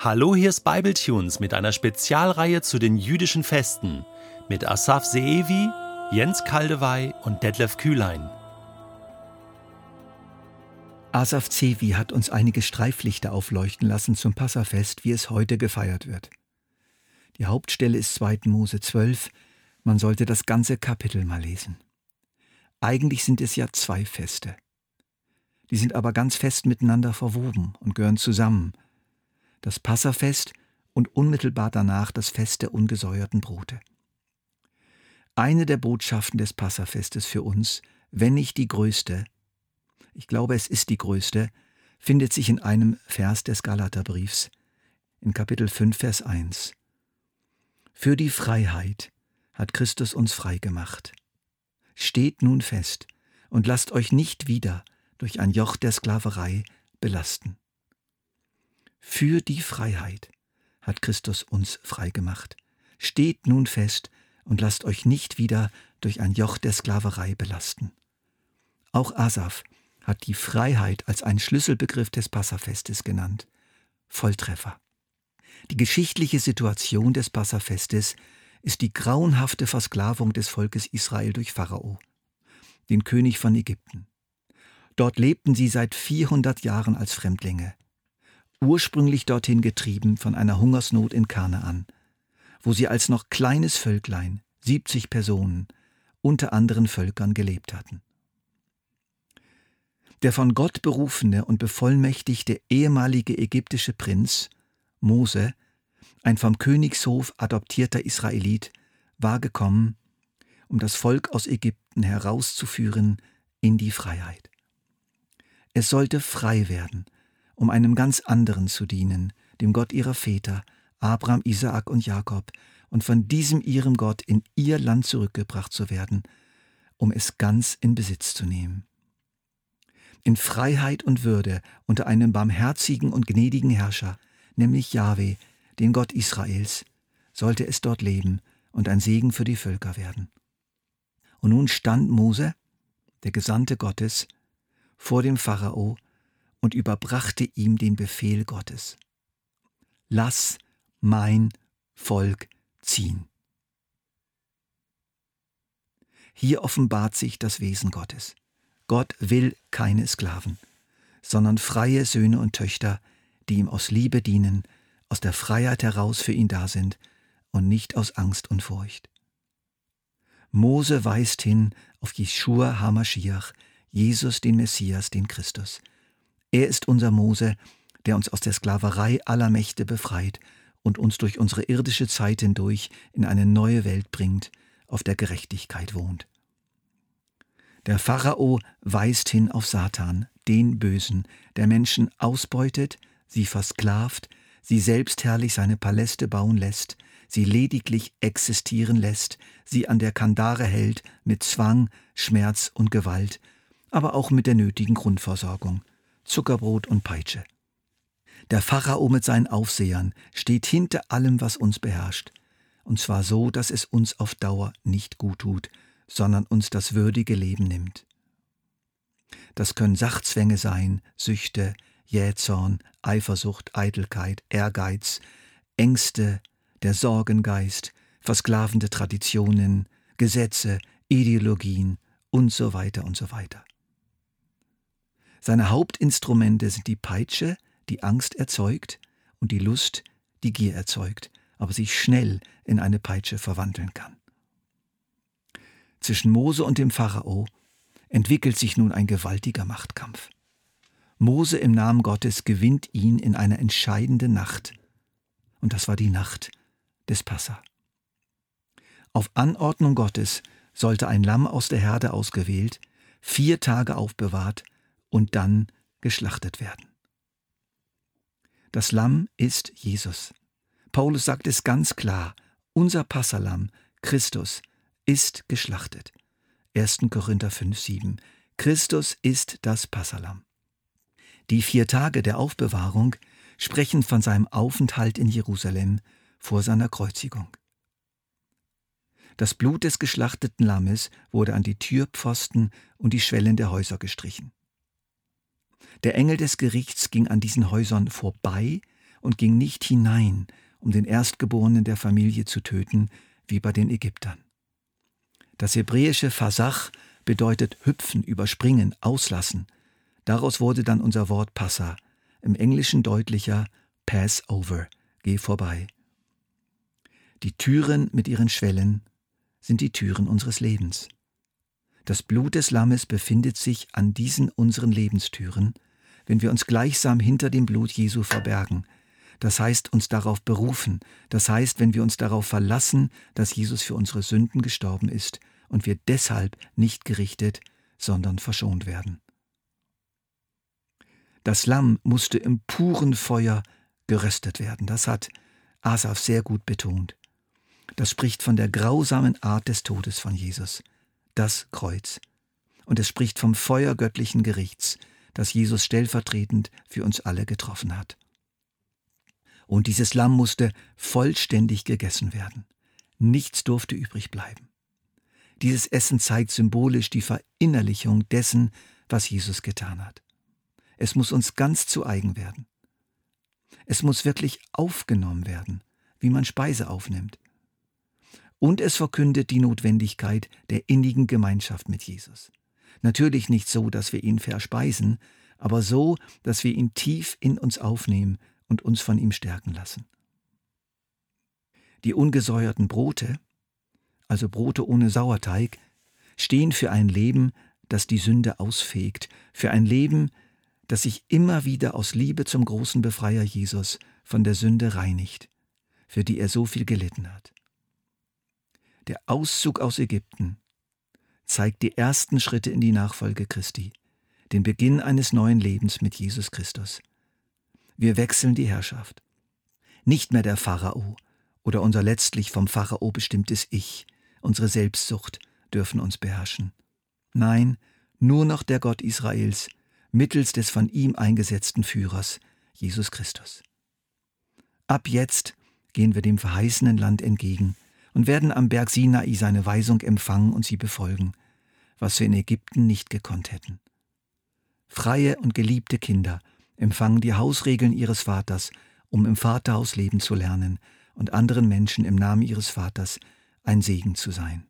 Hallo, hier ist Bibletunes mit einer Spezialreihe zu den jüdischen Festen mit Asaf Seevi, Jens Kaldewey und Detlef Kühlein. Asaf Zevi hat uns einige Streiflichter aufleuchten lassen zum Passafest, wie es heute gefeiert wird. Die Hauptstelle ist 2. Mose 12. Man sollte das ganze Kapitel mal lesen. Eigentlich sind es ja zwei Feste. Die sind aber ganz fest miteinander verwoben und gehören zusammen – das Passafest und unmittelbar danach das Fest der ungesäuerten Brote. Eine der Botschaften des Passafestes für uns, wenn nicht die größte, ich glaube es ist die größte, findet sich in einem Vers des Galaterbriefs, in Kapitel 5, Vers 1. Für die Freiheit hat Christus uns frei gemacht. Steht nun fest und lasst euch nicht wieder durch ein Joch der Sklaverei belasten. Für die Freiheit hat Christus uns freigemacht. Steht nun fest und lasst euch nicht wieder durch ein Joch der Sklaverei belasten. Auch Asaf hat die Freiheit als einen Schlüsselbegriff des Passafestes genannt. Volltreffer. Die geschichtliche Situation des Passafestes ist die grauenhafte Versklavung des Volkes Israel durch Pharao, den König von Ägypten. Dort lebten sie seit 400 Jahren als Fremdlinge ursprünglich dorthin getrieben von einer Hungersnot in Kanaan, wo sie als noch kleines Völklein, 70 Personen, unter anderen Völkern gelebt hatten. Der von Gott berufene und bevollmächtigte ehemalige ägyptische Prinz, Mose, ein vom Königshof adoptierter Israelit, war gekommen, um das Volk aus Ägypten herauszuführen in die Freiheit. Es sollte frei werden um einem ganz anderen zu dienen, dem Gott ihrer Väter, Abraham, Isaak und Jakob, und von diesem ihrem Gott in ihr Land zurückgebracht zu werden, um es ganz in Besitz zu nehmen. In Freiheit und Würde unter einem barmherzigen und gnädigen Herrscher, nämlich Jahwe, den Gott Israels, sollte es dort leben und ein Segen für die Völker werden. Und nun stand Mose, der Gesandte Gottes, vor dem Pharao und überbrachte ihm den Befehl Gottes. Lass mein Volk ziehen. Hier offenbart sich das Wesen Gottes. Gott will keine Sklaven, sondern freie Söhne und Töchter, die ihm aus Liebe dienen, aus der Freiheit heraus für ihn da sind und nicht aus Angst und Furcht. Mose weist hin auf Jeschua Hamashiach, Jesus den Messias, den Christus, er ist unser Mose, der uns aus der Sklaverei aller Mächte befreit und uns durch unsere irdische Zeit hindurch in eine neue Welt bringt, auf der Gerechtigkeit wohnt. Der Pharao weist hin auf Satan, den Bösen, der Menschen ausbeutet, sie versklavt, sie selbstherrlich seine Paläste bauen lässt, sie lediglich existieren lässt, sie an der Kandare hält mit Zwang, Schmerz und Gewalt, aber auch mit der nötigen Grundversorgung. Zuckerbrot und Peitsche. Der Pharao mit seinen Aufsehern steht hinter allem, was uns beherrscht, und zwar so, dass es uns auf Dauer nicht gut tut, sondern uns das würdige Leben nimmt. Das können Sachzwänge sein, Süchte, Jähzorn, Eifersucht, Eitelkeit, Ehrgeiz, Ängste, der Sorgengeist, versklavende Traditionen, Gesetze, Ideologien und so weiter und so weiter. Seine Hauptinstrumente sind die Peitsche, die Angst erzeugt, und die Lust, die Gier erzeugt, aber sich schnell in eine Peitsche verwandeln kann. Zwischen Mose und dem Pharao entwickelt sich nun ein gewaltiger Machtkampf. Mose im Namen Gottes gewinnt ihn in einer entscheidenden Nacht. Und das war die Nacht des Passa. Auf Anordnung Gottes sollte ein Lamm aus der Herde ausgewählt, vier Tage aufbewahrt und dann geschlachtet werden. Das Lamm ist Jesus. Paulus sagt es ganz klar, unser Passalam, Christus, ist geschlachtet. 1. Korinther 5, 7. Christus ist das Passalam. Die vier Tage der Aufbewahrung sprechen von seinem Aufenthalt in Jerusalem vor seiner Kreuzigung. Das Blut des geschlachteten Lammes wurde an die Türpfosten und die Schwellen der Häuser gestrichen. Der Engel des Gerichts ging an diesen Häusern vorbei und ging nicht hinein, um den Erstgeborenen der Familie zu töten, wie bei den Ägyptern. Das hebräische Fasach bedeutet hüpfen, überspringen, auslassen. Daraus wurde dann unser Wort Passa, im Englischen deutlicher Pass over, geh vorbei. Die Türen mit ihren Schwellen sind die Türen unseres Lebens. Das Blut des Lammes befindet sich an diesen unseren Lebenstüren, wenn wir uns gleichsam hinter dem Blut Jesu verbergen, das heißt uns darauf berufen, das heißt, wenn wir uns darauf verlassen, dass Jesus für unsere Sünden gestorben ist und wir deshalb nicht gerichtet, sondern verschont werden. Das Lamm musste im puren Feuer geröstet werden, das hat Asaf sehr gut betont. Das spricht von der grausamen Art des Todes von Jesus, das Kreuz. Und es spricht vom Feuer göttlichen Gerichts, das Jesus stellvertretend für uns alle getroffen hat. Und dieses Lamm musste vollständig gegessen werden. Nichts durfte übrig bleiben. Dieses Essen zeigt symbolisch die Verinnerlichung dessen, was Jesus getan hat. Es muss uns ganz zu eigen werden. Es muss wirklich aufgenommen werden, wie man Speise aufnimmt. Und es verkündet die Notwendigkeit der innigen Gemeinschaft mit Jesus. Natürlich nicht so, dass wir ihn verspeisen, aber so, dass wir ihn tief in uns aufnehmen und uns von ihm stärken lassen. Die ungesäuerten Brote, also Brote ohne Sauerteig, stehen für ein Leben, das die Sünde ausfegt, für ein Leben, das sich immer wieder aus Liebe zum großen Befreier Jesus von der Sünde reinigt, für die er so viel gelitten hat. Der Auszug aus Ägypten zeigt die ersten Schritte in die Nachfolge Christi, den Beginn eines neuen Lebens mit Jesus Christus. Wir wechseln die Herrschaft. Nicht mehr der Pharao oder unser letztlich vom Pharao bestimmtes Ich, unsere Selbstsucht dürfen uns beherrschen. Nein, nur noch der Gott Israels, mittels des von ihm eingesetzten Führers, Jesus Christus. Ab jetzt gehen wir dem verheißenen Land entgegen und werden am Berg Sinai seine Weisung empfangen und sie befolgen, was wir in Ägypten nicht gekonnt hätten. Freie und geliebte Kinder empfangen die Hausregeln ihres Vaters, um im Vaterhaus leben zu lernen und anderen Menschen im Namen ihres Vaters ein Segen zu sein.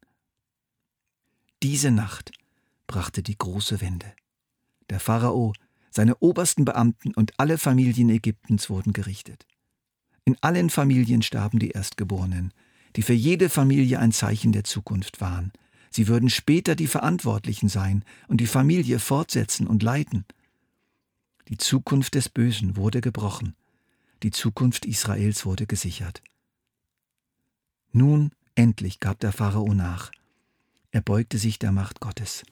Diese Nacht brachte die große Wende. Der Pharao, seine obersten Beamten und alle Familien Ägyptens wurden gerichtet. In allen Familien starben die Erstgeborenen, die für jede Familie ein Zeichen der Zukunft waren. Sie würden später die Verantwortlichen sein und die Familie fortsetzen und leiten. Die Zukunft des Bösen wurde gebrochen. Die Zukunft Israels wurde gesichert. Nun endlich gab der Pharao nach. Er beugte sich der Macht Gottes.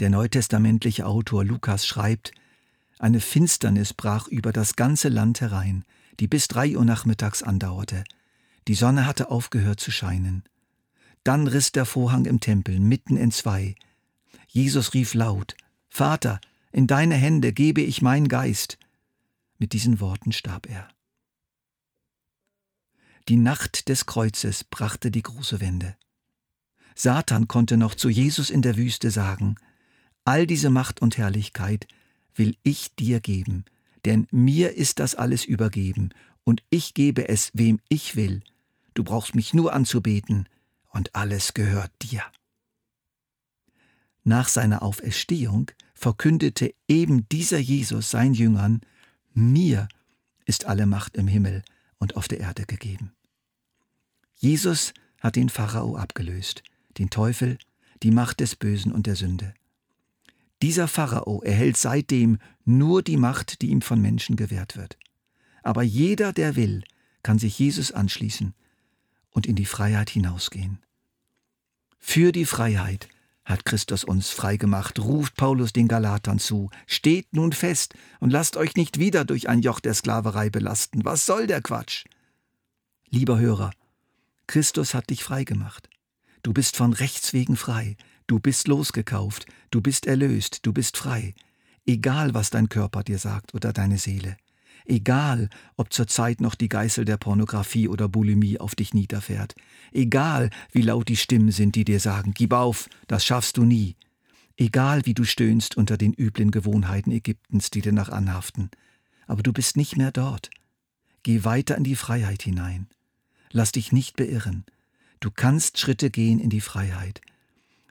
Der neutestamentliche Autor Lukas schreibt, eine Finsternis brach über das ganze Land herein, die bis drei Uhr nachmittags andauerte. Die Sonne hatte aufgehört zu scheinen. Dann riss der Vorhang im Tempel mitten in zwei. Jesus rief laut, Vater, in deine Hände gebe ich mein Geist. Mit diesen Worten starb er. Die Nacht des Kreuzes brachte die große Wende. Satan konnte noch zu Jesus in der Wüste sagen, All diese Macht und Herrlichkeit will ich dir geben, denn mir ist das alles übergeben, und ich gebe es, wem ich will. Du brauchst mich nur anzubeten, und alles gehört dir. Nach seiner Auferstehung verkündete eben dieser Jesus seinen Jüngern, mir ist alle Macht im Himmel und auf der Erde gegeben. Jesus hat den Pharao abgelöst, den Teufel, die Macht des Bösen und der Sünde. Dieser Pharao erhält seitdem nur die Macht, die ihm von Menschen gewährt wird. Aber jeder, der will, kann sich Jesus anschließen und in die Freiheit hinausgehen. Für die Freiheit hat Christus uns freigemacht, ruft Paulus den Galatern zu. Steht nun fest und lasst euch nicht wieder durch ein Joch der Sklaverei belasten. Was soll der Quatsch? Lieber Hörer, Christus hat dich freigemacht. Du bist von Rechts wegen frei. Du bist losgekauft. Du bist erlöst. Du bist frei. Egal, was dein Körper dir sagt oder deine Seele. Egal, ob zurzeit noch die Geißel der Pornografie oder Bulimie auf dich niederfährt. Egal, wie laut die Stimmen sind, die dir sagen, gib auf, das schaffst du nie. Egal, wie du stöhnst unter den üblen Gewohnheiten Ägyptens, die dir nach anhaften. aber du bist nicht mehr dort. Geh weiter in die Freiheit hinein. Lass dich nicht beirren. Du kannst Schritte gehen in die Freiheit.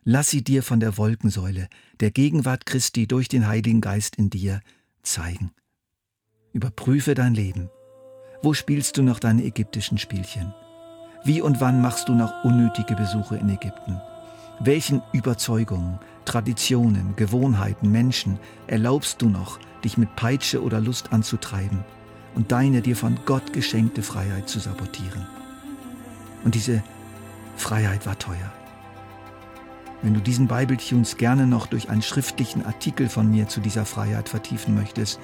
Lass sie dir von der Wolkensäule, der Gegenwart Christi durch den Heiligen Geist in dir zeigen. Überprüfe dein Leben. Wo spielst du noch deine ägyptischen Spielchen? Wie und wann machst du noch unnötige Besuche in Ägypten? Welchen Überzeugungen, Traditionen, Gewohnheiten, Menschen erlaubst du noch, dich mit Peitsche oder Lust anzutreiben und deine dir von Gott geschenkte Freiheit zu sabotieren? Und diese Freiheit war teuer. Wenn du diesen Bible-Tunes gerne noch durch einen schriftlichen Artikel von mir zu dieser Freiheit vertiefen möchtest,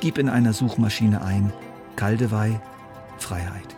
gib in einer Suchmaschine ein Kaldewey Freiheit.